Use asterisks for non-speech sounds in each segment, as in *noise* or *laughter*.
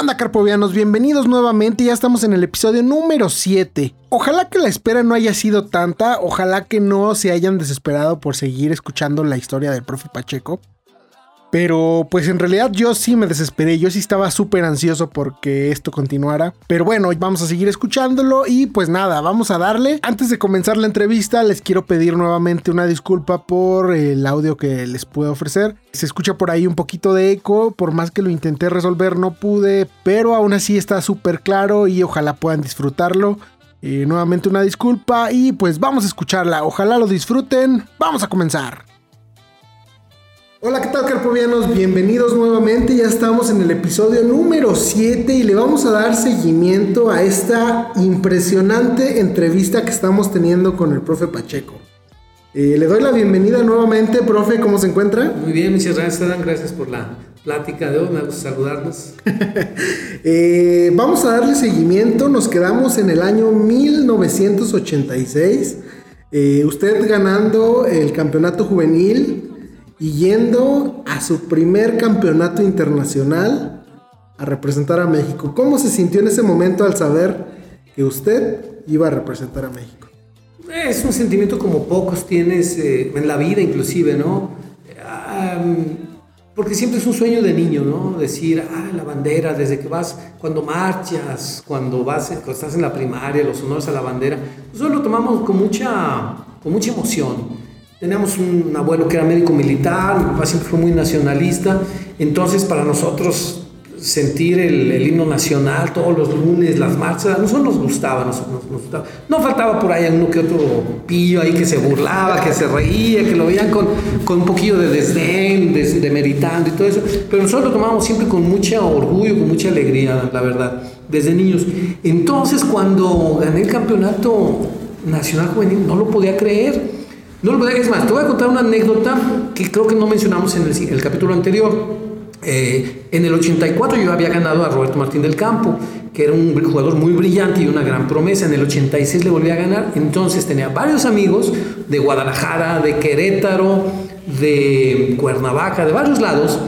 Onda, carpovianos? Bienvenidos nuevamente. Ya estamos en el episodio número 7. Ojalá que la espera no haya sido tanta. Ojalá que no se hayan desesperado por seguir escuchando la historia del profe Pacheco. Pero pues en realidad yo sí me desesperé, yo sí estaba súper ansioso porque esto continuara. Pero bueno, vamos a seguir escuchándolo y pues nada, vamos a darle. Antes de comenzar la entrevista les quiero pedir nuevamente una disculpa por el audio que les puedo ofrecer. Se escucha por ahí un poquito de eco, por más que lo intenté resolver no pude, pero aún así está súper claro y ojalá puedan disfrutarlo. Eh, nuevamente una disculpa y pues vamos a escucharla, ojalá lo disfruten, vamos a comenzar. Hola, ¿qué tal carpovianos? Bienvenidos nuevamente, ya estamos en el episodio número 7 y le vamos a dar seguimiento a esta impresionante entrevista que estamos teniendo con el profe Pacheco. Eh, le doy la bienvenida nuevamente, profe, ¿cómo se encuentra? Muy bien, muchas gracias, gracias por la plática de hoy, me gusta saludarnos. *laughs* Eh, vamos a darle seguimiento, nos quedamos en el año 1986, eh, usted ganando el campeonato juvenil y yendo a su primer campeonato internacional a representar a México. ¿Cómo se sintió en ese momento al saber que usted iba a representar a México? Es un sentimiento como pocos tienes eh, en la vida inclusive, ¿no? porque siempre es un sueño de niño, ¿no? Decir, ah, la bandera, desde que vas, cuando marchas, cuando vas, cuando estás en la primaria, los honores a la bandera, nosotros lo tomamos con mucha, con mucha emoción. Teníamos un abuelo que era médico militar, mi papá siempre fue muy nacionalista, entonces para nosotros sentir el, himno nacional todos los lunes, las marchas, a nosotros nos gustaba, nos, gustaba. No faltaba por ahí uno que otro pillo ahí que se burlaba, que se reía, que lo veían con, con un poquillo de desdén, demeritando y todo eso, pero nosotros lo tomábamos siempre con mucho orgullo, con mucha alegría, la verdad, desde niños. Entonces cuando gané el campeonato nacional juvenil, no lo podía creer no lo es más, te voy a contar una anécdota que creo que no mencionamos en el, capítulo anterior. Eh, en el 84 yo había ganado a Roberto Martín del Campo, que era un jugador muy brillante y una gran promesa. En el 86 le volví a ganar. Entonces tenía varios amigos de Guadalajara, de Querétaro, de Cuernavaca, de varios lados,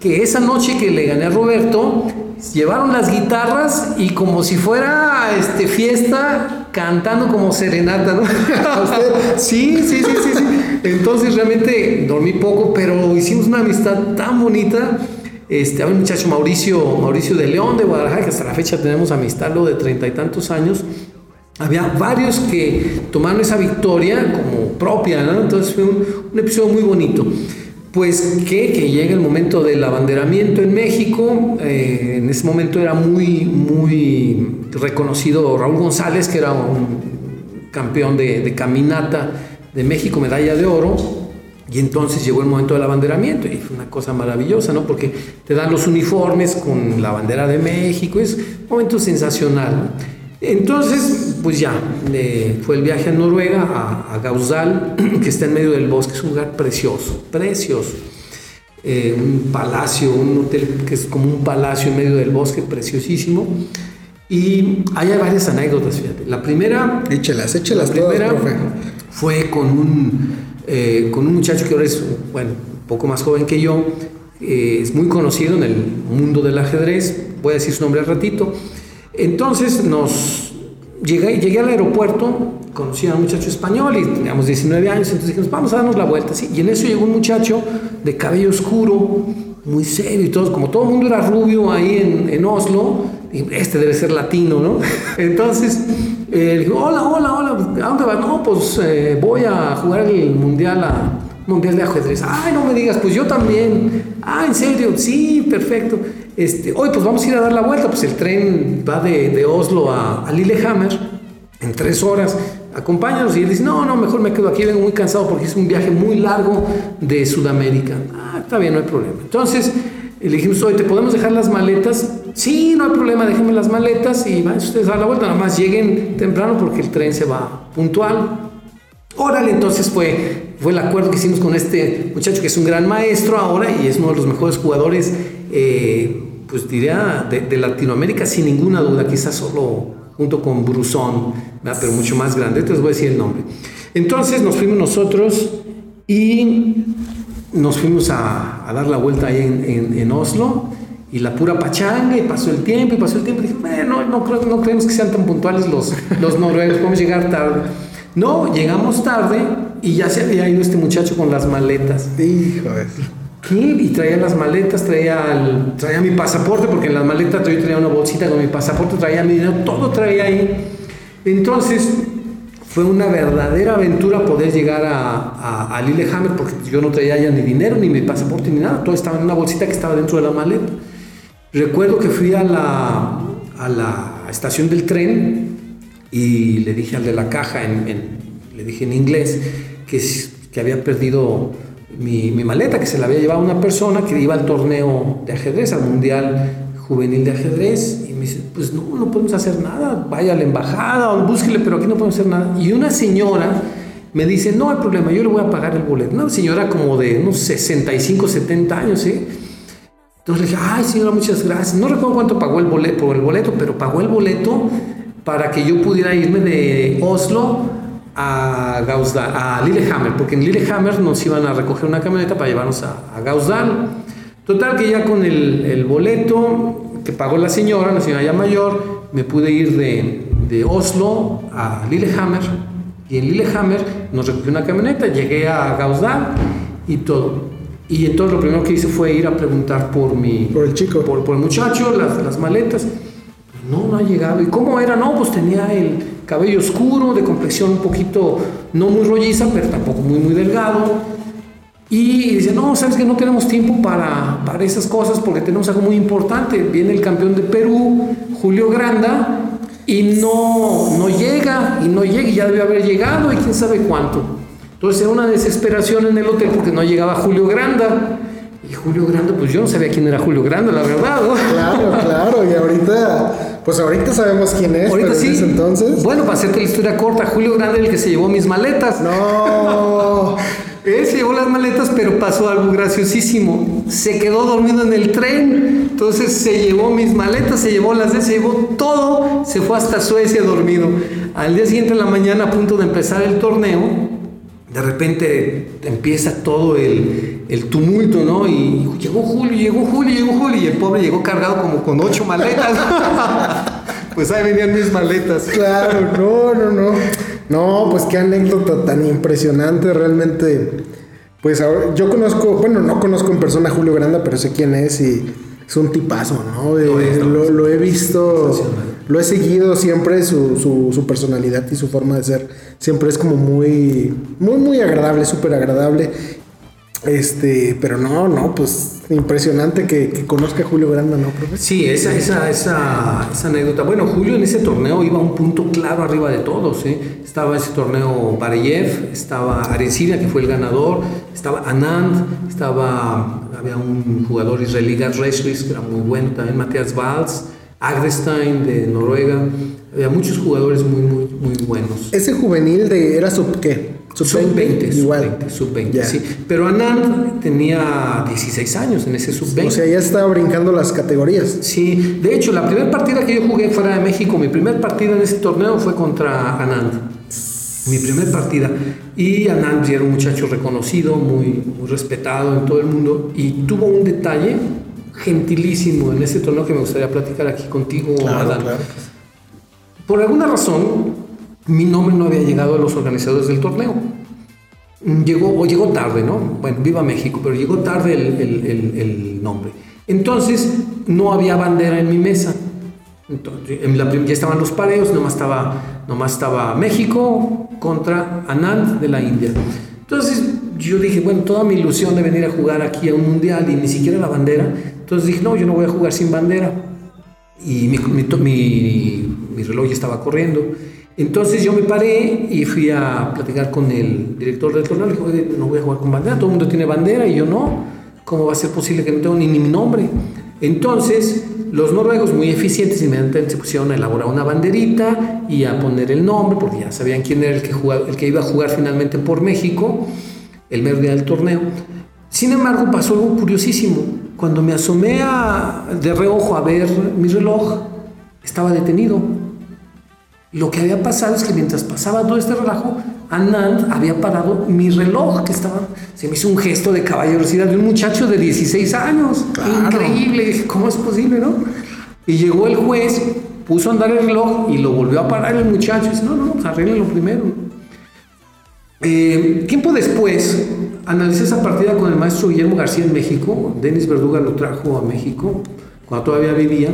que esa noche que le gané a Roberto, llevaron las guitarras y como si fuera este, fiesta, cantando como serenata, ¿no? *laughs* sí, sí, sí, sí, sí. Entonces realmente dormí poco, pero hicimos una amistad tan bonita. Este, había un muchacho Mauricio, Mauricio de León de Guadalajara, que hasta la fecha tenemos amistad, lo de treinta y tantos años. Había varios que tomaron esa victoria como propia, ¿no? Entonces fue un, un episodio muy bonito. Pues que, que llega el momento del abanderamiento en México, eh, en ese momento era muy, muy reconocido Raúl González, que era un campeón de, de caminata de México, medalla de oro, y entonces llegó el momento del abanderamiento y fue una cosa maravillosa, ¿no? Porque te dan los uniformes con la bandera de México, es un momento sensacional. Entonces, pues ya, fue el viaje a Noruega, a, a, *clears throat* que está en medio del bosque, es un lugar precioso, precioso. Eh, un palacio, un hotel que es como un palacio en medio del bosque, preciosísimo. Y hay varias anécdotas, fíjate. La primera... Échelas, échelas la primera fue con un eh, con un muchacho que ahora es, bueno, un poco más joven que yo, eh, es muy conocido en el mundo del ajedrez, voy a decir su nombre al ratito. Entonces nos llegué, llegué al aeropuerto, conocí a un muchacho español y teníamos 19 años, entonces dijimos, vamos a darnos la vuelta. ¿sí? Y en eso llegó un muchacho de cabello oscuro, muy serio y todo, como todo el mundo era rubio ahí en, en Oslo, este debe ser latino, ¿no? *laughs* Entonces, eh, le digo, hola, hola, hola, ¿a dónde vas? No, pues eh, voy a jugar el mundial, a, mundial de ajedrez. Ay, no me digas, pues yo también. Ah, ¿en serio? Sí, perfecto. Este, hoy pues vamos a ir a dar la vuelta, pues el tren va de, Oslo a, Lillehammer en tres horas. Acompáñanos. Y él dice, no, no, mejor me quedo aquí, vengo muy cansado porque es un viaje muy largo de Sudamérica. Ah, está bien, no hay problema. Entonces, le dijimos, oye, ¿te podemos dejar las maletas? Sí, no hay problema, déjenme las maletas y van ustedes a dar la vuelta, nada más lleguen temprano porque el tren se va puntual. Órale, entonces fue, fue el acuerdo que hicimos con este muchacho que es un gran maestro ahora y es uno de los mejores jugadores, eh, pues diría, de, de, Latinoamérica sin ninguna duda, quizás solo junto con Brusón, pero mucho más grande, entonces voy a decir el nombre. Entonces nos fuimos nosotros y nos fuimos a, a dar la vuelta ahí en, en, en, Oslo y la pura pachanga y pasó el tiempo y pasó el tiempo y dije, bueno, no, no, creemos que sean tan puntuales los, los noruegos, podemos llegar tarde. No, llegamos tarde y ya se había ido este muchacho con las maletas. Hijo ¿Qué? Y traía las maletas, traía, el, traía mi pasaporte, porque en las maletas yo traía una bolsita con mi pasaporte, traía mi dinero, todo traía ahí. Entonces, fue una verdadera aventura poder llegar a, a, a, Lillehammer porque yo no traía ya ni dinero, ni mi pasaporte, ni nada. Todo estaba en una bolsita que estaba dentro de la maleta. Recuerdo que fui a la, a la estación del tren y le dije al de la caja, en, en, le dije en inglés, que, que había perdido mi, maleta, que se la había llevado una persona que iba al torneo de ajedrez, al Mundial Juvenil de Ajedrez. Y me dice, pues no, no podemos hacer nada, vaya a la embajada o búsquele, pero aquí no podemos hacer nada. Y una señora me dice, no hay problema, yo le voy a pagar el boleto. Una señora como de unos 65, 70 años, ¿sí? Entonces le dije, ay señora, muchas gracias. No recuerdo cuánto pagó el boleto, por el boleto, pero pagó el boleto para que yo pudiera irme de Oslo a, Gauzdal, a Lillehammer, porque en Lillehammer nos iban a recoger una camioneta para llevarnos a, a Gauzdal. Total que ya con el, el, boleto que pagó la señora, la señora ya mayor, me pude ir de, de Oslo a Lillehammer y en Lillehammer nos recogió una camioneta, llegué a Gauzdal y todo. Y entonces lo primero que hice fue ir a preguntar por mi... Por el chico. Por, por el muchacho, las, las maletas. No, no ha llegado. ¿Y cómo era? No, pues tenía el cabello oscuro, de complexión un poquito, no muy rolliza, pero tampoco muy, muy delgado. Y dice, no, sabes que no tenemos tiempo para, para esas cosas porque tenemos algo muy importante. Viene el campeón de Perú, Julio Granda, y no, no llega, y no llega, y ya debe haber llegado, y quién sabe cuánto. Entonces era una desesperación en el hotel porque no llegaba Julio Granda. Y Julio Granda, pues yo no sabía quién era Julio Granda, la verdad. ¿no? Claro, claro, y ahorita, pues ahorita sabemos quién es, ahorita pero sí. en ese entonces. Bueno, para hacerte la historia corta, Julio Granda era el que se llevó mis maletas. No. *laughs* Él se llevó las maletas, pero pasó algo graciosísimo. Se quedó dormido en el tren, entonces se llevó mis maletas, se llevó las de, se llevó todo, se fue hasta Suecia dormido. Al día siguiente en la mañana, a punto de empezar el torneo, de repente empieza todo el, el, tumulto, ¿no? Y llegó Julio, llegó Julio, llegó Julio, y el pobre llegó cargado como con ocho maletas. *laughs* pues ahí venían mis maletas. Claro, no, no, no. No, pues qué anécdota tan impresionante, realmente. Pues ahora, yo conozco, bueno, no conozco en persona a Julio Granda, pero sé quién es y es un tipazo, ¿no? Lo, lo, lo he visto, lo he seguido siempre, su, su, su, personalidad y su forma de ser siempre es como muy, muy, muy agradable, súper agradable. Este, pero no, no, pues impresionante que, que conozca a Julio Granda, ¿no, profe? Sí, esa, esa, esa, esa, anécdota. Bueno, Julio en ese torneo iba un punto claro arriba de todos. ¿eh? Estaba ese torneo Bareyev, estaba Arencina, que fue el ganador, estaba Anand, estaba, había un jugador israelí, Reschlis, que era muy bueno, también Matthias Valls, Agrestein de Noruega. Había muchos jugadores muy, muy, muy buenos. ¿Ese juvenil de era sub qué? Sub-20, igual. Sub-20, sub sí. Pero Anand tenía 16 años en ese sub-20. O sea, ya estaba brincando las categorías. Sí, de hecho, la primera partida que yo jugué fuera de México, mi primer partido en ese torneo fue contra Anand. mi primer partida. Y Anand era un muchacho reconocido, muy, muy respetado en todo el mundo, y tuvo un detalle gentilísimo en ese torneo que me gustaría platicar aquí contigo, Claro, Adán. claro. Por alguna razón, mi nombre no había llegado a los organizadores del torneo. Llegó, o llegó tarde, ¿no? Bueno, viva México, pero llegó tarde el, el- el- el nombre. Entonces, no había bandera en mi mesa. Entonces, en la ya estaban los pareos, nomás estaba, nomás estaba México contra Anand de la India. Entonces, yo dije, bueno, toda mi ilusión de venir a jugar aquí a un mundial y ni siquiera la bandera. Entonces dije, no, yo no voy a jugar sin bandera y mi, mi, mi- mi reloj ya estaba corriendo. Entonces yo me paré y fui a platicar con el director del torneo. Le dije, "Oye, no voy a jugar con bandera, todo el mundo tiene bandera y yo no. ¿Cómo va a ser posible que no tengo ni, ni mi nombre? Entonces los noruegos, muy eficientes, inmediatamente se pusieron a elaborar una banderita y a poner el nombre, porque ya sabían quién era el que, jugaba- el que iba a jugar finalmente por México el mero día del torneo. Sin embargo, pasó algo curiosísimo. Cuando me asomé a- de reojo a ver mi reloj, estaba detenido. Lo que había pasado es que mientras pasaba todo este relajo, Anand había parado mi reloj, que estaba. Se me hizo un gesto de caballerosidad de un muchacho de 16 años. Claro. Increíble. Dije, ¿cómo es posible, no? Y llegó el juez, puso a andar el reloj y lo volvió a parar el muchacho. Dice, no, no, pues arréglenlo primero. Eh, tiempo después, analicé esa partida con el maestro Guillermo García en México. Denis Verduga lo trajo a México cuando todavía vivía.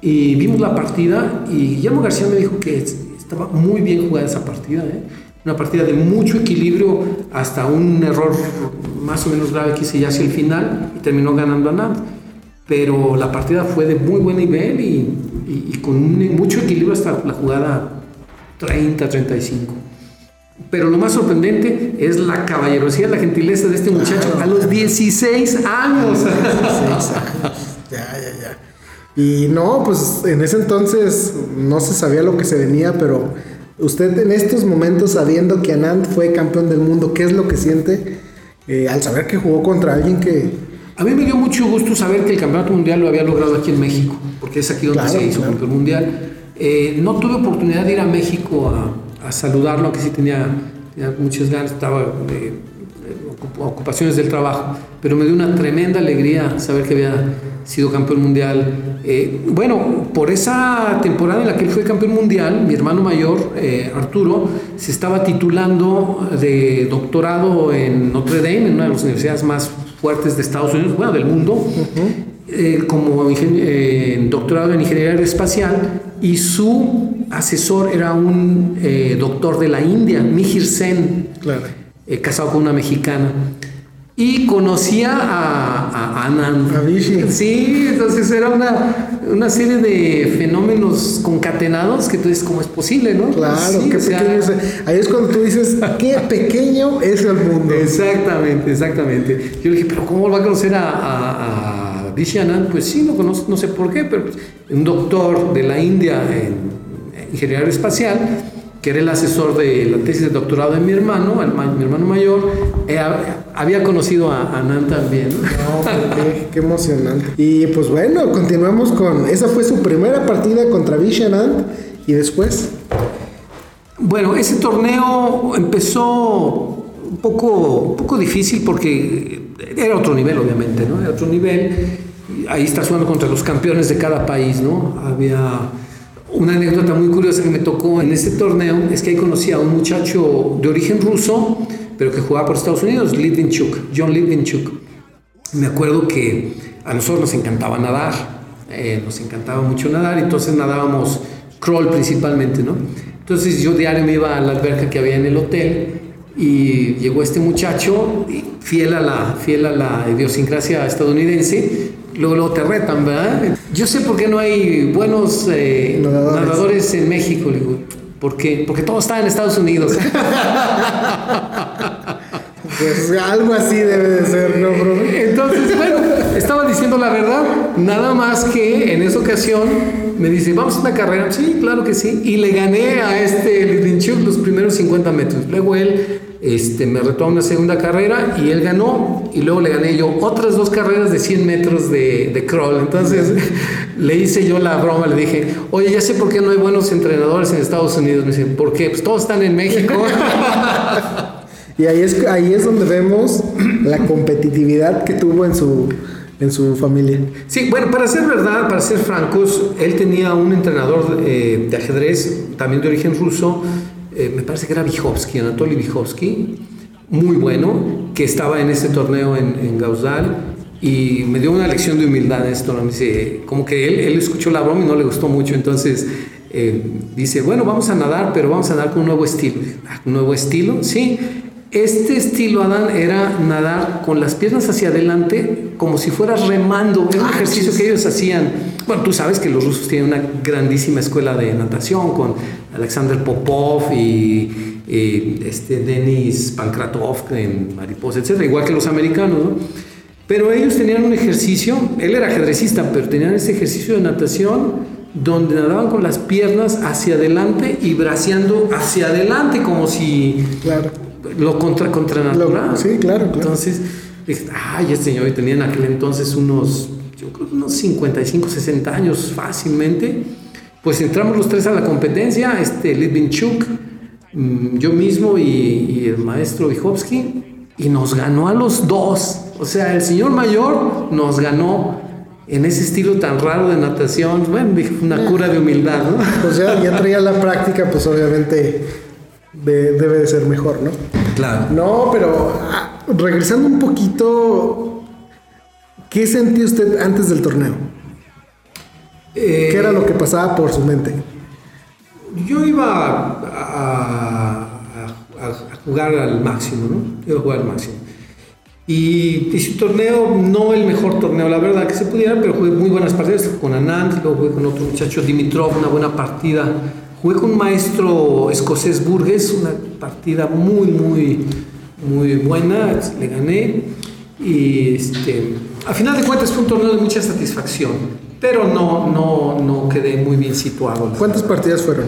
Y vimos la partida y Guillermo García me dijo que es- estaba muy bien jugada esa partida. ¿eh? Una partida de mucho equilibrio hasta un error más o menos grave que hice ya hacia el final y terminó ganando a Nant. Pero la partida fue de muy buen nivel y, con mucho equilibrio hasta la jugada 30-35. Pero lo más sorprendente es la caballerosidad, la gentileza de este muchacho a los 16 años. Seis *laughs* años. Ya, ya, ya. Y no, pues en ese entonces no se sabía lo que se venía, pero usted en estos momentos, sabiendo que Anand fue campeón del mundo, ¿qué es lo que siente eh, al saber que jugó contra alguien que... A mí me dio mucho gusto saber que el campeonato mundial lo había logrado aquí en México, porque es aquí donde Claro, se hizo claro. campeón mundial. Eh, no tuve oportunidad de ir a México a, a saludarlo, aunque sí tenía, tenía muchas ganas, estaba eh, ocup- ocupaciones del trabajo, pero me dio una tremenda alegría saber que había sido campeón mundial. Eh, bueno, por esa temporada en la que él fue campeón mundial, mi hermano mayor, eh, Arturo, se estaba titulando de doctorado en Notre Dame, en una de las universidades más fuertes de Estados Unidos, bueno, del mundo, eh, como eh, doctorado en ingeniería aeroespacial, y su asesor era un eh, doctor de la India, Mihir Sen, Claro. eh, casado con una mexicana. Y conocía a, a, Anand. A. Sí, entonces era una, una serie de fenómenos concatenados que tú dices, ¿cómo es posible, no? Claro, Sí, qué sea, pequeño es. Ahí es cuando tú dices, qué pequeño es el mundo. Exactamente, exactamente. Yo le dije, pero ¿cómo va a conocer a, a, a Anand? Pues sí, lo conozco, no sé por qué, pero pues, un doctor de la India en ingeniería aeroespacial, que era el asesor de la tesis de doctorado de mi hermano, el mi hermano mayor, eh, hab- había conocido a Anand también. ¿no? No, qué, emocionante. Y pues bueno, continuamos con. Esa fue su primera partida contra Vishanand. Y después. Bueno, ese torneo empezó un poco, un poco difícil porque era otro nivel, obviamente, ¿no? Era otro nivel. Ahí estás jugando contra los campeones de cada país, ¿no? Había una anécdota muy curiosa que me tocó en ese torneo, es que ahí conocí a un muchacho de origen ruso, pero que jugaba por Estados Unidos, Litvinchuk, John Litvinchuk. Me acuerdo que a nosotros nos encantaba nadar, eh, nos encantaba mucho nadar, entonces nadábamos crawl principalmente, ¿no? Entonces yo diario me iba a la alberca que había en el hotel y llegó este muchacho, fiel a la, fiel a la idiosincrasia estadounidense, luego, luego te retan, ¿verdad? Yo sé por qué no hay buenos eh, Nadadores. nadadores en México, le digo, ¿por qué? Porque todo está en Estados Unidos. *laughs* Pues algo así debe de ser, ¿no, profe? Entonces, bueno, estaba diciendo la verdad, nada más que en esa ocasión me dice, vamos a una carrera. Sí, claro que sí. Y le gané a este Lidinchuk los primeros 50 metros. Luego él este, me retó a una segunda carrera y él ganó. Y luego le gané yo otras dos carreras de 100 metros de, crawl. Entonces *laughs* le hice yo la broma, le dije, oye, ya sé por qué no hay buenos entrenadores en Estados Unidos. Me dice, ¿por qué? Pues todos están en México. *laughs* y ahí es, ahí es donde vemos *clears throat* la competitividad que tuvo en su en su familia. Sí, bueno, para ser verdad, para ser francos, él tenía un entrenador eh, de ajedrez, también de origen ruso, eh, me parece que era Vyhovsky, Anatoly Vyhovsky, muy bueno, que estaba en ese torneo en, en Gauzdal y me dio una lección de humildad esto, ¿no? me dice, como que él, él escuchó la broma y no le gustó mucho, entonces eh, dice, bueno, vamos a nadar, pero vamos a nadar con un nuevo estilo. Ah, ¿Un nuevo estilo? Sí, este estilo, Adán, era nadar con las piernas hacia adelante como si fueras remando. Era un ah, ejercicio que ellos hacían. Bueno, tú sabes que los rusos tienen una grandísima escuela de natación con Alexander Popov y, este Denis Pankratov en mariposa, etc. Igual que los americanos, ¿no? Pero ellos tenían un ejercicio, él era ajedrecista, pero tenían ese ejercicio de natación donde nadaban con las piernas hacia adelante y braceando hacia adelante como si claro lo contra, contra natural. sí, claro, Entonces, ay, este señor tenía en aquel entonces unos, yo creo unos 55, 60 años fácilmente. Pues entramos los tres a la competencia, este Litvinchuk, mm, yo mismo y, el maestro Vyhovsky, y nos ganó a los dos. O sea, el señor mayor nos ganó en ese estilo tan raro de natación. Bueno, una cura de humildad, ¿no? *laughs* Pues ya, ya traía la práctica, pues obviamente debe de ser mejor, ¿no? Claro. No, pero ah, regresando un poquito, ¿qué sentía usted antes del torneo? ¿Qué era lo que pasaba por su mente? Yo iba a, jugar al máximo, ¿no? Iba a jugar al máximo. Y hice un torneo, no el mejor torneo, la verdad que se pudiera, pero jugué muy buenas partidas con Anand, luego jugué con otro muchacho Dimitrov, una buena partida Jugué con un maestro escocés Burgess, una partida muy, muy, muy buena, le gané. Y este, a final de cuentas fue un torneo de mucha satisfacción, pero no, no, no quedé muy bien situado. ¿Cuántas partidas fueron?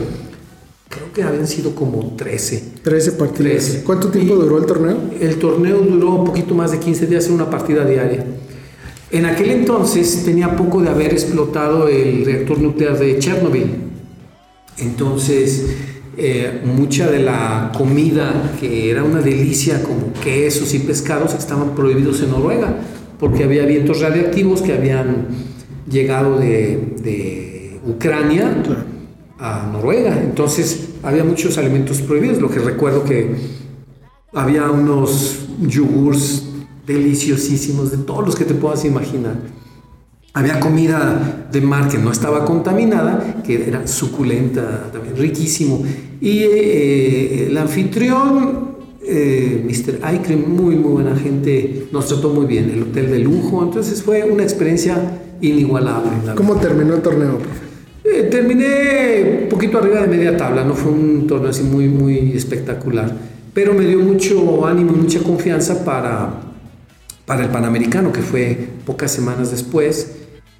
Creo que habían sido como 13. 13 partidas. ¿Cuánto tiempo duró el torneo? El torneo duró un poquito más de 15 días, era una partida diaria. En aquel entonces tenía poco de haber explotado el reactor nuclear de Chernobyl. Entonces, eh, mucha de la comida que era una delicia, como quesos y pescados, estaban prohibidos en Noruega, porque había vientos radiactivos que habían llegado de, Ucrania a Noruega. Entonces, había muchos alimentos prohibidos. Lo que recuerdo que había unos yogurts deliciosísimos, de todos los que te puedas imaginar había comida de mar que no estaba contaminada, que era suculenta, también riquísimo. Y eh, el anfitrión, eh, Mr. Aikrim, muy, muy buena gente, nos trató muy bien, el hotel de lujo. Entonces fue una experiencia inigualable. ¿Cómo terminó el torneo? Eh, terminé un poquito arriba de media tabla, no fue un torneo así muy, muy espectacular, pero me dio mucho ánimo y mucha confianza para, para el Panamericano, que fue pocas semanas después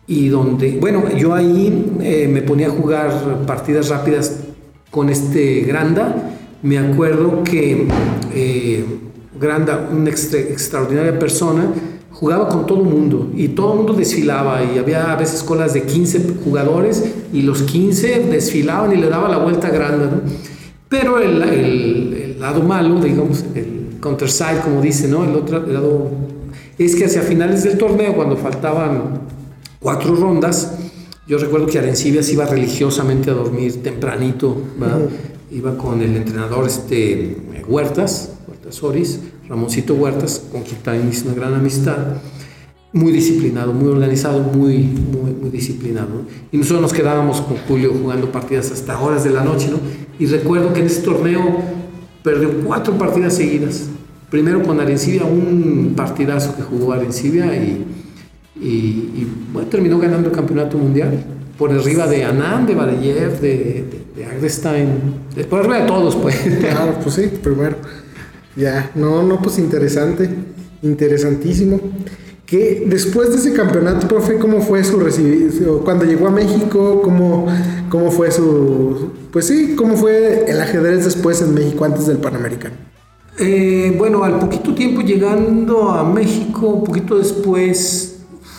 y donde, bueno, yo ahí eh, me ponía a jugar partidas rápidas con este Granda. Me acuerdo que eh, Granda, una extraordinaria persona, jugaba con todo el mundo y todo el mundo desfilaba y había a veces colas de 15 jugadores y los 15 desfilaban y le daba la vuelta a Granda. Pero el, lado malo, digamos, el counter side, como dice, ¿no? El otro lado es que hacia finales del torneo, cuando faltaban cuatro rondas. Yo recuerdo que Arencibia se iba religiosamente a dormir tempranito, iba con el entrenador este, Huertas, Huertas Oris, Ramoncito Huertas, con quien también hice una gran amistad. Muy disciplinado, muy organizado, muy, muy, muy disciplinado. Y nosotros nos quedábamos con Julio jugando partidas hasta horas de la noche, ¿no? Y recuerdo que en ese torneo perdió cuatro partidas seguidas. Primero con Arencibia, un partidazo que jugó Arencibia y y, bueno, terminó ganando el campeonato mundial por arriba de Anand, de Barayev, de, de, Agdestein, por arriba de todos, pues. Claro, *laughs* pues sí, primero. Ya, no, no, pues interesante, interesantísimo. que después de ese campeonato, profe, ¿cómo fue su recibido? Cuando llegó a México, ¿cómo, ¿cómo fue su... Pues sí, ¿cómo fue el ajedrez después en México antes del Panamericano? Eh, bueno, al poquito tiempo llegando a México, un poquito después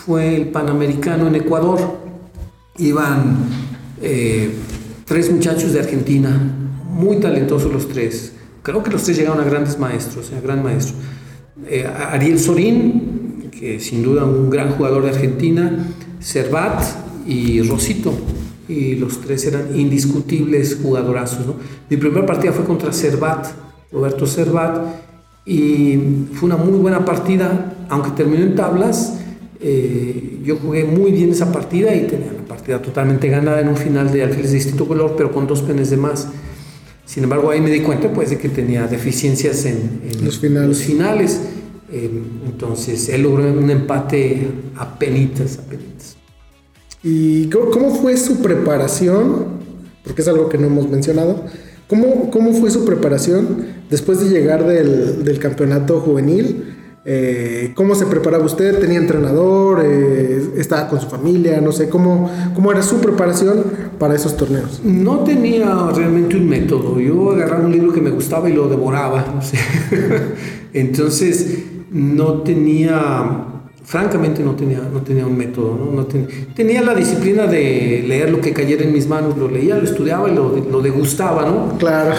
fue el Panamericano en Ecuador. Iban eh, tres muchachos de Argentina, muy talentosos los tres. Creo que los tres llegaron a grandes maestros, a gran maestro. Eh, Ariel Sorín, que sin duda un gran jugador de Argentina, Servat y Rosito. Y los tres eran indiscutibles jugadorazos. Mi primera partida fue contra Servat, Roberto Servat, y fue una muy buena partida, aunque terminó en tablas. Eh, yo jugué muy bien esa partida y tenía la partida totalmente ganada en un final de alfiles de distinto color, pero con dos penes de más. Sin embargo, ahí me di cuenta pues, de que tenía deficiencias en, los finales. finales. Eh, entonces, él logró un empate a penitas, a penitas. ¿Y cómo fue su preparación? Porque es algo que no hemos mencionado. ¿Cómo, cómo fue su preparación después de llegar del, del campeonato juvenil? Eh, ¿Cómo se preparaba usted? ¿Tenía entrenador? Eh, ¿Estaba con su familia? No sé, ¿cómo, ¿cómo era su preparación para esos torneos? No tenía realmente un método. Yo agarraba un libro que me gustaba y lo devoraba. *laughs* Entonces, no tenía, francamente no tenía, no tenía un método. ¿no? tenía la disciplina de leer lo que cayera en mis manos, lo leía, lo estudiaba y lo, lo degustaba, ¿no? Claro.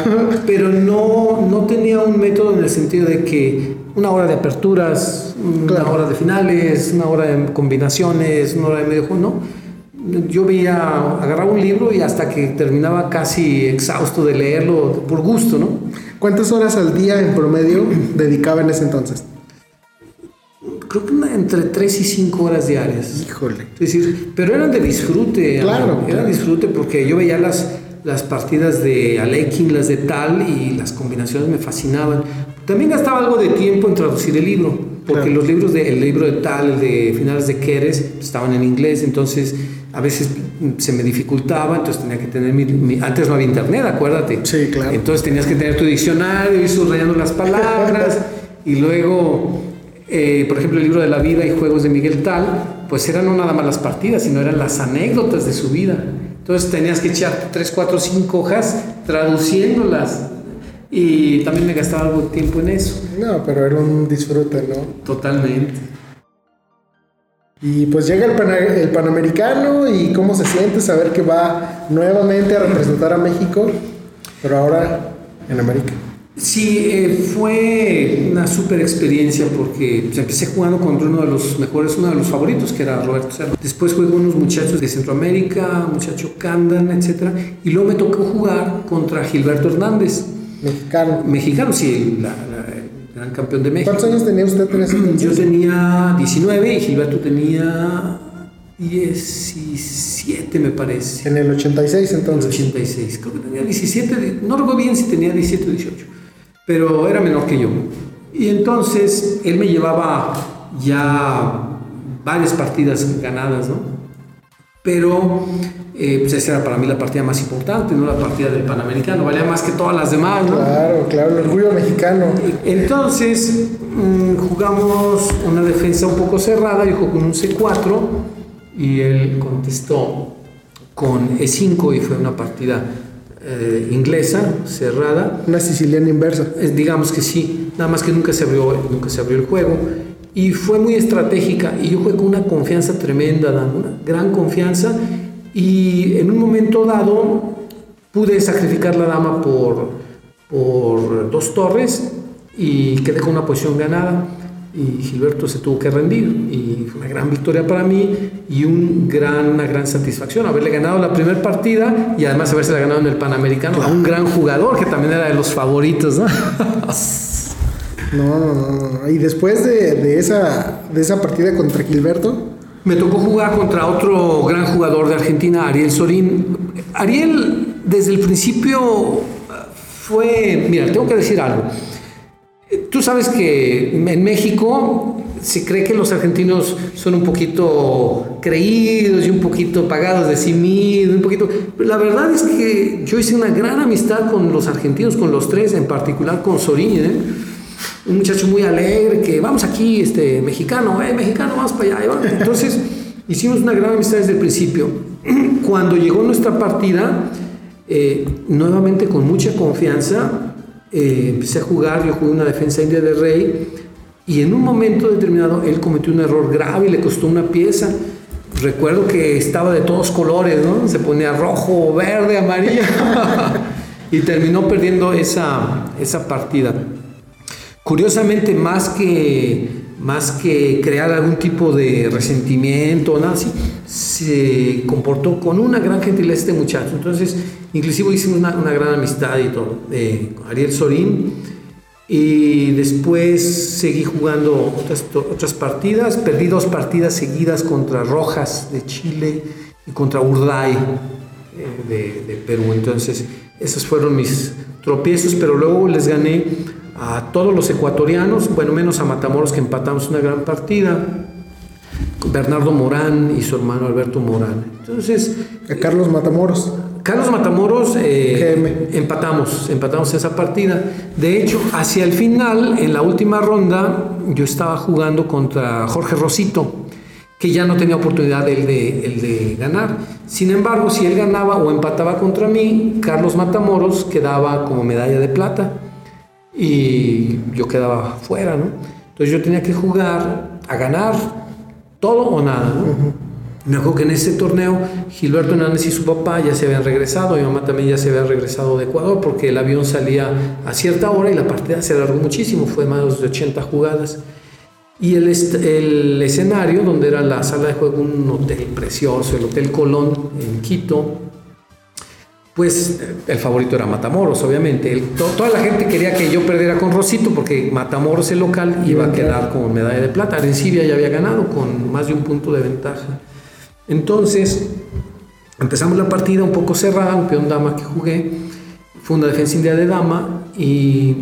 Pero no, no tenía un método en el sentido de que una hora de aperturas, una hora de finales, una hora de combinaciones, una hora de medio juego, ¿no? Yo veía, agarraba un libro y hasta que terminaba casi exhausto de leerlo por gusto, ¿no? ¿Cuántas horas al día en promedio dedicaba en ese entonces? Creo que entre 3 y 5 horas diarias. Híjole. Es decir, pero eran de disfrute. Claro. Era disfrute porque yo veía las, las partidas de Alekin, las de tal, y las combinaciones me fascinaban. También gastaba algo de tiempo en traducir el libro, porque los libros de, el libro de tal, de finales de Keres, estaban en inglés, entonces a veces se me dificultaba, entonces tenía que tener mi, antes no había internet, acuérdate. Sí, claro. Entonces tenías que tener tu diccionario, ir subrayando las palabras, y luego, eh, por ejemplo, el libro de la vida y juegos de Miguel Tal, pues eran no nada más las partidas, sino eran las anécdotas de su vida. Entonces tenías que echar 3, 4, 5 hojas traduciéndolas y también me gastaba algo de tiempo en eso. No, pero era un disfrute, ¿no? Totalmente. Y pues llega el, el Panamericano y cómo se siente saber que va nuevamente a representar a México, pero ahora en América. Sí, eh, fue una super experiencia porque pues, empecé jugando contra uno de los mejores, uno de los favoritos, que era Roberto Cerro. Después jugué con unos muchachos de Centroamérica, muchacho Candan, etc. Y luego me tocó jugar contra Gilberto Hernández Mexicano. Mexicano, sí, la, el gran campeón de México. ¿Cuántos años tenía usted en ese momento? Yo tenía 19 y Gilberto tenía 17, me parece. En el 86 entonces. En el 86, creo que tenía 17, no recuerdo bien si tenía 17 o 18, pero era menor que yo. Y entonces él me llevaba ya varias partidas ganadas, ¿no? Pero eh, pues esa era para mí la partida más importante, no la partida del Panamericano, valía más que todas las demás, ¿no? Claro, claro, el orgullo mexicano. Entonces mm, jugamos una defensa un poco cerrada, yo jugué con un C4 y él contestó con E5 y fue una partida eh, inglesa cerrada. Una siciliana inversa. digamos que sí, nada más que nunca se abrió, nunca se abrió el juego y fue muy estratégica y yo jugué con una confianza tremenda, una gran confianza y en un momento dado pude sacrificar la dama por, por dos torres y quedé con una posición ganada y Gilberto se tuvo que rendir y fue una gran victoria para mí y un gran, una gran satisfacción haberle ganado la primera partida y además haberse ganado en el Panamericano a un gran jugador que también era de los favoritos. *laughs* ¿no? No, no, no. Y después de, de, esa, de esa partida contra Gilberto. Me tocó jugar contra otro gran jugador de Argentina, Ariel Sorín. Ariel, desde el principio fue. Mira, tengo que decir algo. Tú sabes que en México se cree que los argentinos son un poquito creídos y un poquito pagados de sí mismos, un poquito... La verdad es que yo hice una gran amistad con los argentinos, con los tres, en particular con Sorín. ¿eh? un muchacho muy alegre, que vamos aquí, este, mexicano, eh, mexicano, vamos para allá. Entonces, *laughs* hicimos una gran amistad desde el principio. *clears throat* Cuando llegó nuestra partida, eh, nuevamente con mucha confianza, eh, empecé a jugar, yo jugué una defensa india del rey, y en un momento determinado él cometió un error grave y le costó una pieza. Recuerdo que estaba de todos colores, ¿no? Se ponía rojo, verde, amarillo. *laughs* y terminó perdiendo esa, esa partida. Curiosamente, más que, más que crear algún tipo de resentimiento o nada así, se comportó con una gran gentileza este muchacho. Entonces, inclusive hicimos una, una gran amistad y todo. Eh, Ariel Sorín y después seguí jugando otras, otras partidas. Perdí dos partidas seguidas contra Rojas de Chile y contra Urday eh, de, Perú. Entonces, esos fueron mis tropiezos, pero luego les gané a todos los ecuatorianos, bueno, menos a Matamoros que empatamos una gran partida. Bernardo Morán y su hermano Alberto Morán. Entonces. A Carlos Matamoros. Carlos Matamoros eh, empatamos, empatamos esa partida. De hecho, hacia el final, en la última ronda, yo estaba jugando contra Jorge Rosito, que ya no tenía oportunidad el de, el de ganar. Sin embargo, si él ganaba o empataba contra mí, Carlos Matamoros quedaba como medalla de plata y yo quedaba fuera, ¿no? Entonces yo tenía que jugar a ganar todo o nada, ¿no? Me acuerdo que en ese torneo Gilberto Hernández y su papá ya se habían regresado, mi mamá también ya se había regresado de Ecuador porque el avión salía a cierta hora y la partida se alargó muchísimo, fue más de 80 jugadas. Y el, el escenario, donde era la sala de juego, un hotel precioso, el Hotel Colón en Quito, pues el favorito era Matamoros, obviamente. toda la gente quería que yo perdiera con Rosito porque Matamoros, el local, iba a quedar con medalla de plata. Arencibia ya había ganado con más de un punto de ventaja. Entonces, empezamos la partida un poco cerrada, un peón dama que jugué, fue una defensa india de dama y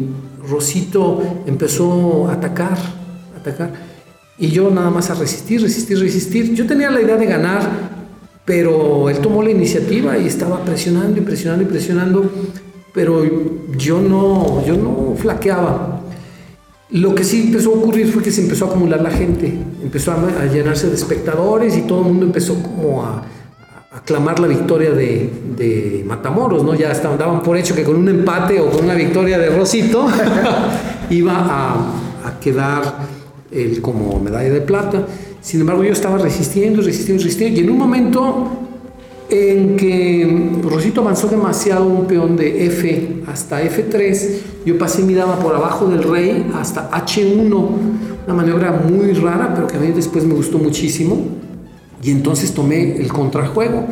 Rosito empezó a atacar, atacar, y yo nada más a resistir, resistir, resistir. Yo tenía la idea de ganar, pero él tomó la iniciativa y estaba presionando y presionando y presionando, pero yo no, yo no flaqueaba. Lo que sí empezó a ocurrir fue que se empezó a acumular la gente, empezó a, llenarse de espectadores y todo el mundo empezó como a, aclamar la victoria de, Matamoros, ¿no? Ya estaban, daban por hecho que con un empate o con una victoria de Rosito *laughs* iba a, quedar el, como medalla de plata. Sin embargo, yo estaba resistiendo, resistiendo, resistiendo y en un momento en que Rosito avanzó demasiado un peón de F hasta F3, yo pasé mi dama por abajo del rey hasta H1, una maniobra muy rara, pero que a mí después me gustó muchísimo, y entonces tomé el contrajuego.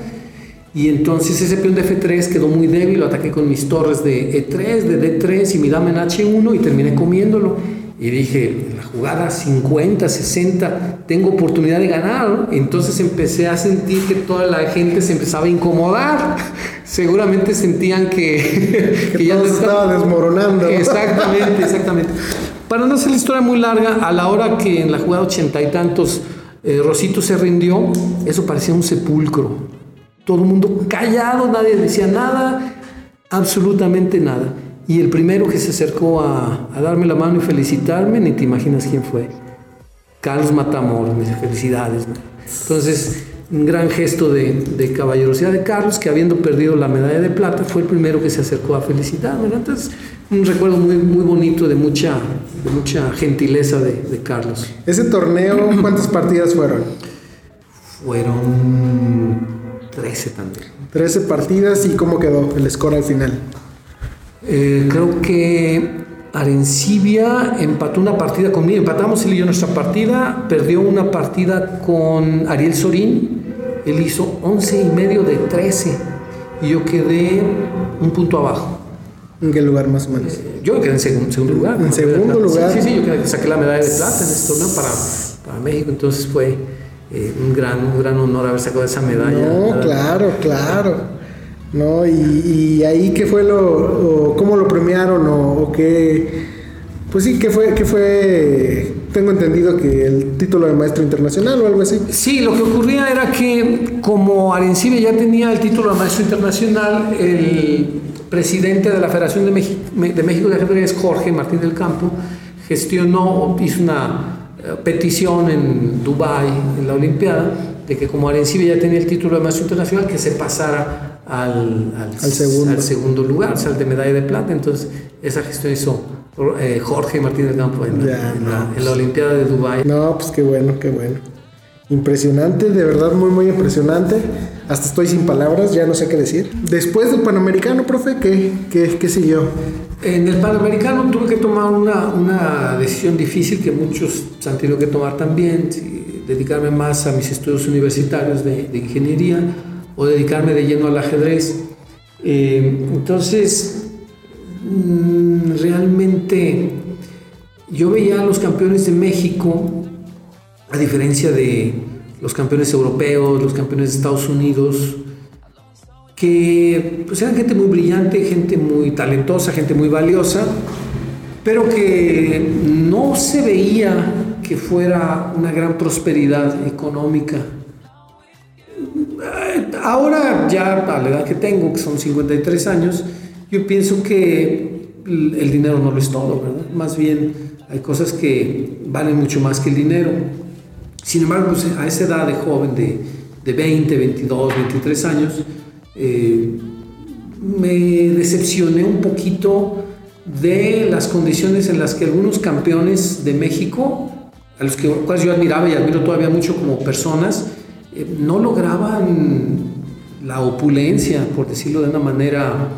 Y entonces ese peón de F3 quedó muy débil, lo ataqué con mis torres de E3, de D3 y mi dama en H1 y terminé comiéndolo. Y dije, en la jugada 50, 60, tengo oportunidad de ganar. Entonces empecé a sentir que toda la gente se empezaba a incomodar. *laughs* Seguramente sentían que, *laughs* que, ya estaba desmoronando. Exactamente, *laughs* exactamente. Para no hacer la historia muy larga, a la hora que en la jugada ochenta y tantos eh, Rosito se rindió, eso parecía un sepulcro. Todo el mundo callado, nadie decía nada, absolutamente nada. Y el primero que se acercó a, darme la mano y felicitarme, ni te imaginas quién fue. Carlos Matamoros, me dice felicidades. Entonces, un gran gesto de, caballerosidad de Carlos, que habiendo perdido la medalla de plata, fue el primero que se acercó a felicitarme. Entonces, un recuerdo muy, muy bonito de mucha, de mucha gentileza de, de Carlos. ¿Ese torneo *clears throat* cuántas partidas fueron? Fueron 13 también. 13 partidas y cómo quedó el score al final. Eh, creo que Arencibia empató una partida conmigo, empatamos él y yo nuestra partida, perdió una partida con Ariel Sorín, él hizo 11 y medio de 13 y yo quedé un punto abajo. ¿En qué lugar más o menos? Eh, yo quedé en segundo lugar. En segundo lugar. Sí, sí, yo saqué la medalla de plata en este torneo para, para México, entonces fue eh, un, gran, un gran honor haber sacado esa medalla. No, claro, claro. ¿No? Y, ahí qué fue lo, cómo lo premiaron o, qué, pues sí, qué fue, qué fue, tengo entendido que el título de maestro internacional o algo así. Sí, lo que ocurría era que como Arencibe ya tenía el título de maestro internacional, el presidente de la Federación de, México de México de Ajedrez, Jorge Martín del Campo, gestionó, hizo una eh, petición en Dubái, en la Olimpiada, de que como Arencibe ya tenía el título de maestro internacional, que se pasara al, al, segundo. lugar, o sea, al de medalla de plata. Entonces, esa gestión hizo eh, Jorge Martínez Campo en, la, en la Olimpiada de Dubái. No, pues qué bueno, qué bueno. Impresionante, de verdad muy muy impresionante. Hasta estoy sin palabras, ya no sé qué decir. Después del Panamericano, profe, ¿qué, qué, qué siguió? En el Panamericano tuve que tomar una, una decisión difícil que muchos han tenido que tomar también, dedicarme más a mis estudios universitarios de, de ingeniería o dedicarme de lleno al ajedrez. Eh, entonces, mm, realmente yo veía a los campeones de México a diferencia de los campeones europeos, los campeones de Estados Unidos, que pues eran gente muy brillante, gente muy talentosa, gente muy valiosa, pero que no se veía que fuera una gran prosperidad económica. Ahora ya a la edad que tengo, que son 53 años, yo pienso que el dinero no lo es todo, ¿verdad? Más bien hay cosas que valen mucho más que el dinero. Sin embargo, pues, a esa edad de joven, de, de 20, 22, 23 años, eh, me decepcioné un poquito de las condiciones en las que algunos campeones de México, a los que yo admiraba y admiro todavía mucho como personas, eh, no lograban la opulencia, por decirlo de una manera.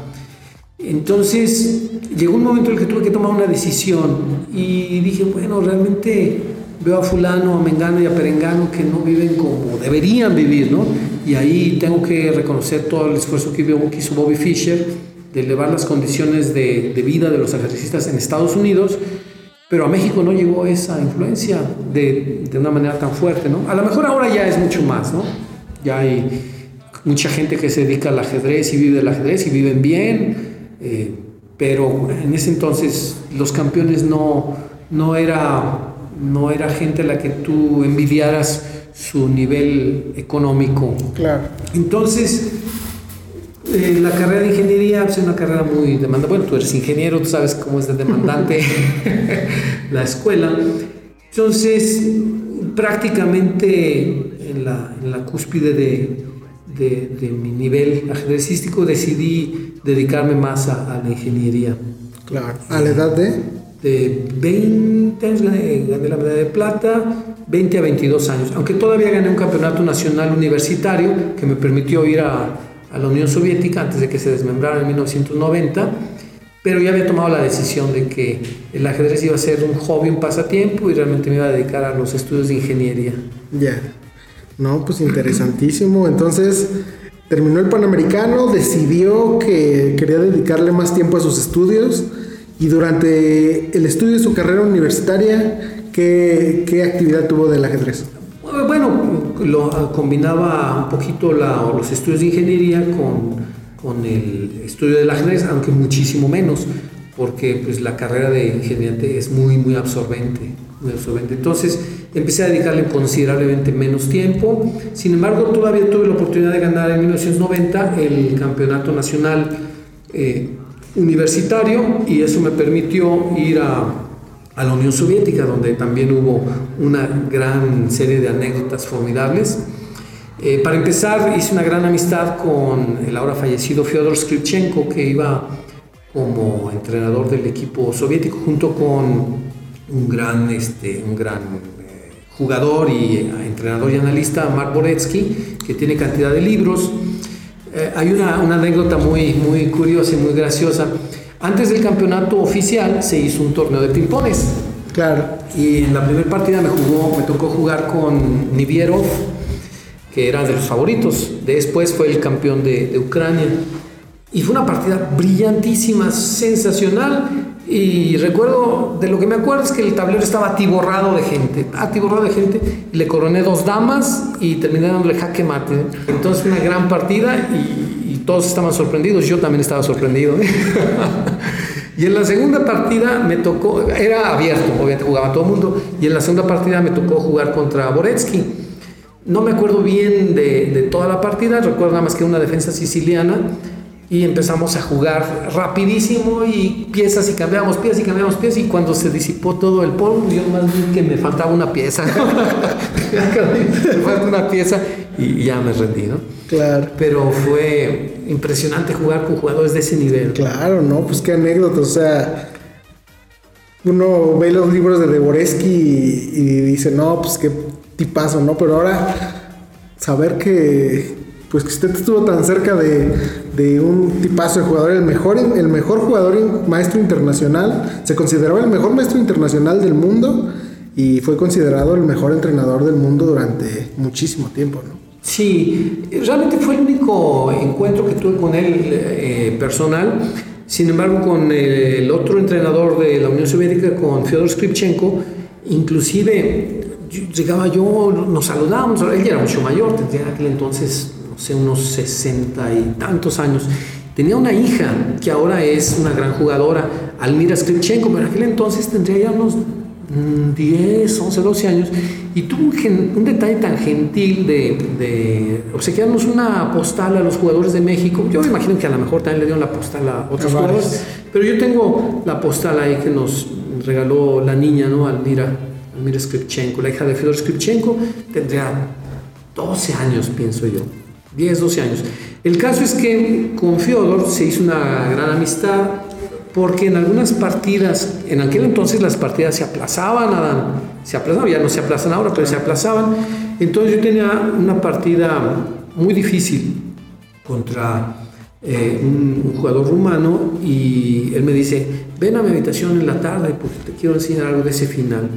Entonces llegó un momento en el que tuve que tomar una decisión y dije, bueno, realmente veo a fulano, a mengano y a perengano que no viven como deberían vivir, ¿no? Y ahí tengo que reconocer todo el esfuerzo que hizo Bobby Fischer de elevar las condiciones de, de vida de los ajedrecistas en Estados Unidos, pero a México no llegó esa influencia de, de, una manera tan fuerte, ¿no? A lo mejor ahora ya es mucho más, ¿no? Ya hay mucha gente que se dedica al ajedrez y vive del ajedrez y viven bien, eh, pero en ese entonces los campeones no, no era no era gente a la que tú envidiaras su nivel económico. Claro. Entonces, eh, la carrera de ingeniería pues, es una carrera muy demandante. Bueno, tú eres ingeniero, tú sabes cómo es de demandante *laughs* la escuela. Entonces, prácticamente en la, cúspide de, de, mi nivel ajedrecístico decidí dedicarme más a, a la ingeniería. Claro. ¿A la edad de? de 20 años gané, la medalla de plata, 20 a 22 años, aunque todavía gané un campeonato nacional universitario que me permitió ir a, a la Unión Soviética antes de que se desmembrara en 1990, pero ya había tomado la decisión de que el ajedrez iba a ser un hobby, un pasatiempo y realmente me iba a dedicar a los estudios de ingeniería. Ya, no, pues interesantísimo, entonces terminó el Panamericano, decidió que quería dedicarle más tiempo a sus estudios y durante el estudio de su carrera universitaria, ¿qué, qué actividad tuvo del ajedrez? Lo ah, combinaba un poquito los estudios de ingeniería con, con, el estudio del ajedrez, aunque muchísimo menos, porque pues, la carrera de ingeniería es muy, muy absorbente, muy absorbente. Entonces empecé a dedicarle considerablemente menos tiempo. Sin embargo, todavía tuve la oportunidad de ganar en 1990 el campeonato nacional. Eh, universitario y eso me permitió ir a, la Unión Soviética, donde también hubo una gran serie de anécdotas formidables. Eh, para empezar, hice una gran amistad con el ahora fallecido Fyodor Skripchenko, que iba como entrenador del equipo soviético, junto con un gran, este, un gran eh, jugador y eh, entrenador y analista, Mark Boretsky, que tiene cantidad de libros. Eh, hay una, una, anécdota muy, muy curiosa y muy graciosa. Antes del campeonato oficial se hizo un torneo de pimpones. Claro. Y en la primera partida me, jugó, me tocó jugar con Nivierov, que era de los favoritos. Después fue el campeón de, de Ucrania. Y fue una partida brillantísima, sensacional. Y recuerdo, de lo que me acuerdo es que el tablero estaba atiborrado de gente, atiborrado de gente, y le coroné dos damas y terminé dándole jaque mate. Entonces una gran partida y, y todos estaban sorprendidos, yo también estaba sorprendido. ¿eh? *laughs* y en la segunda partida me tocó, era abierto, obviamente jugaba todo el mundo, y en la segunda partida me tocó jugar contra Boretsky. No me acuerdo bien de, de toda la partida, recuerdo nada más que una defensa siciliana y empezamos a jugar rapidísimo y piezas y cambiamos piezas y cambiamos piezas y cuando se disipó todo el polvo yo más vi que me faltaba una pieza *laughs* me falta una pieza y ya me rendí ¿no? Claro. pero fue impresionante jugar con jugadores de ese nivel Claro, no, pues qué anécdota, o sea, uno ve los libros de Deboreski y, y dice, no, pues qué tipazo, ¿no? Pero ahora saber que pues que usted estuvo tan cerca de, de un tipazo de jugador, el mejor, el mejor jugador maestro internacional, se consideraba el mejor maestro internacional del mundo y fue considerado el mejor entrenador del mundo durante muchísimo tiempo, ¿no? Sí, realmente fue el único encuentro que tuve con él eh, personal. Sin embargo, con el otro entrenador de la Unión Soviética, con Fyodor Skripchenko, inclusive llegaba yo, nos saludábamos, él ya era mucho mayor, tendría en aquel entonces, no sé, unos sesenta y tantos años. Tenía una hija que ahora es una gran jugadora, Almira Skripchenko, pero en aquel entonces tendría ya unos mm, 10, 11, 12 años, y tuvo un, gen- un detalle tan gentil de, de obsequiarnos una postal a los jugadores de México. Yo me imagino que a lo mejor también le dieron la postal a otros jugadores, pero yo tengo la postal ahí que nos regaló la niña, ¿no? Almira, Almira Skripchenko, la hija de Fedor Skripchenko, tendría 12 años, pienso yo. 10, 12 años. El caso es que con Fyodor se hizo una gran amistad porque en algunas partidas, en aquel entonces las partidas se aplazaban, Adán, se aplazaban, ya no se aplazan ahora, pero se aplazaban. Entonces yo tenía una partida muy difícil contra eh, un, un jugador rumano y él me dice, ven a mi habitación en la tarde porque te quiero enseñar algo de ese final.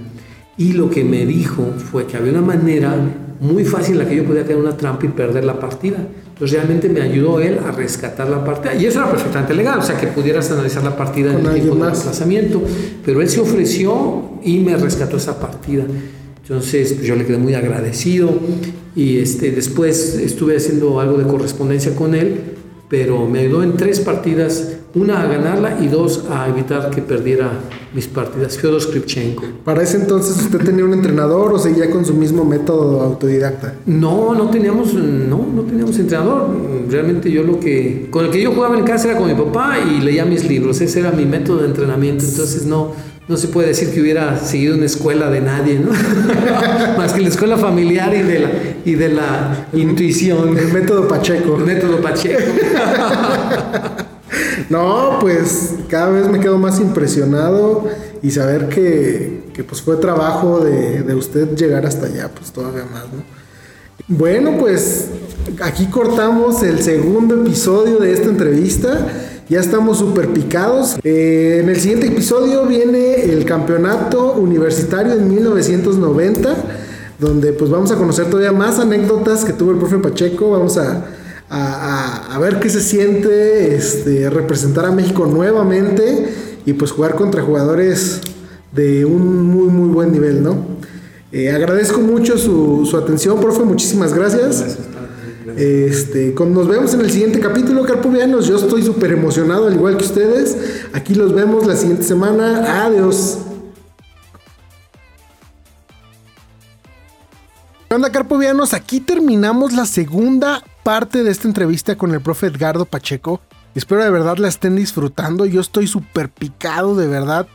Y lo que me dijo fue que había una manera muy fácil en la que yo podía en una trampa y perder la partida. Entonces realmente me ayudó él a rescatar la partida. Y eso era perfectamente legal, o sea que pudieras analizar la partida en el tiempo más. desplazamiento. Pero él se ofreció y me rescató esa partida. Entonces pues, yo le quedé muy agradecido y este, después estuve haciendo algo de correspondencia con él, pero me ayudó en tres partidas, una a ganarla y dos a evitar que perdiera mis partidas. Fyodor Skripchenko. Para ese entonces usted tenía un entrenador o seguía con su mismo método autodidacta. No, no teníamos, no, no teníamos entrenador. Realmente yo lo que, con el que yo jugaba en casa era con mi papá y leía mis libros. Ese era mi método de entrenamiento. Entonces no, no se puede decir que hubiera seguido una escuela de nadie, ¿no? *laughs* Más que la escuela familiar y de la, y de la intuición. El método Pacheco. El método Pacheco. *laughs* No, pues cada vez me quedo más impresionado y saber que, que, pues fue trabajo de, de usted llegar hasta allá, pues todavía más, ¿no? Bueno, pues aquí cortamos el segundo episodio de esta entrevista. Ya estamos súper picados. Eh, en el siguiente episodio viene el campeonato universitario en 1990, donde pues vamos a conocer todavía más anécdotas que tuvo el profe Pacheco. Vamos a, a, a- ver qué se siente este, representar a México nuevamente y pues jugar contra jugadores de un muy muy buen nivel, ¿no? Eh, agradezco mucho su, su atención, profe, muchísimas gracias. Este, con, nos vemos en el siguiente capítulo, Carpovianos. Yo estoy súper emocionado, al igual que ustedes. Aquí los vemos la siguiente semana. Adiós. ¿Qué onda, Carpovianos? Aquí terminamos la segunda parte de esta entrevista con el profe Edgardo Pacheco. Espero de verdad la estén disfrutando. Yo estoy súper picado, de verdad.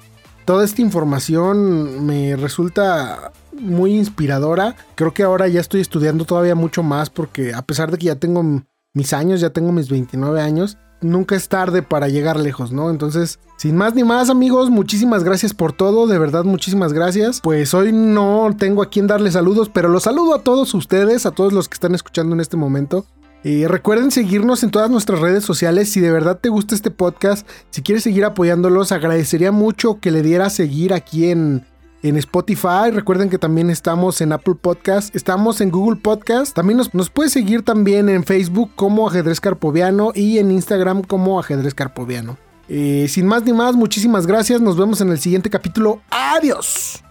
Toda esta información me resulta muy inspiradora. Creo que ahora ya estoy estudiando todavía mucho más porque a pesar de que ya tengo mis años, ya tengo mis 29 años, nunca es tarde para llegar lejos, ¿no? Entonces, sin más ni más, amigos, muchísimas gracias por todo, de verdad, muchísimas gracias. Pues hoy no tengo a quien darle saludos, pero los saludo a todos ustedes, a todos los que están escuchando en este momento. Y recuerden seguirnos en todas nuestras redes sociales. Si de verdad te gusta este podcast, si quieres seguir apoyándolos, agradecería mucho que le dieras seguir aquí en, en Spotify. Recuerden que también estamos en Apple Podcast, estamos en Google Podcast. También nos, nos puedes seguir también en Facebook como Ajedrez Carpoviano y en Instagram como Ajedrez Carpoviano. Eh, sin más ni más, muchísimas gracias. Nos vemos en el siguiente capítulo. Adiós.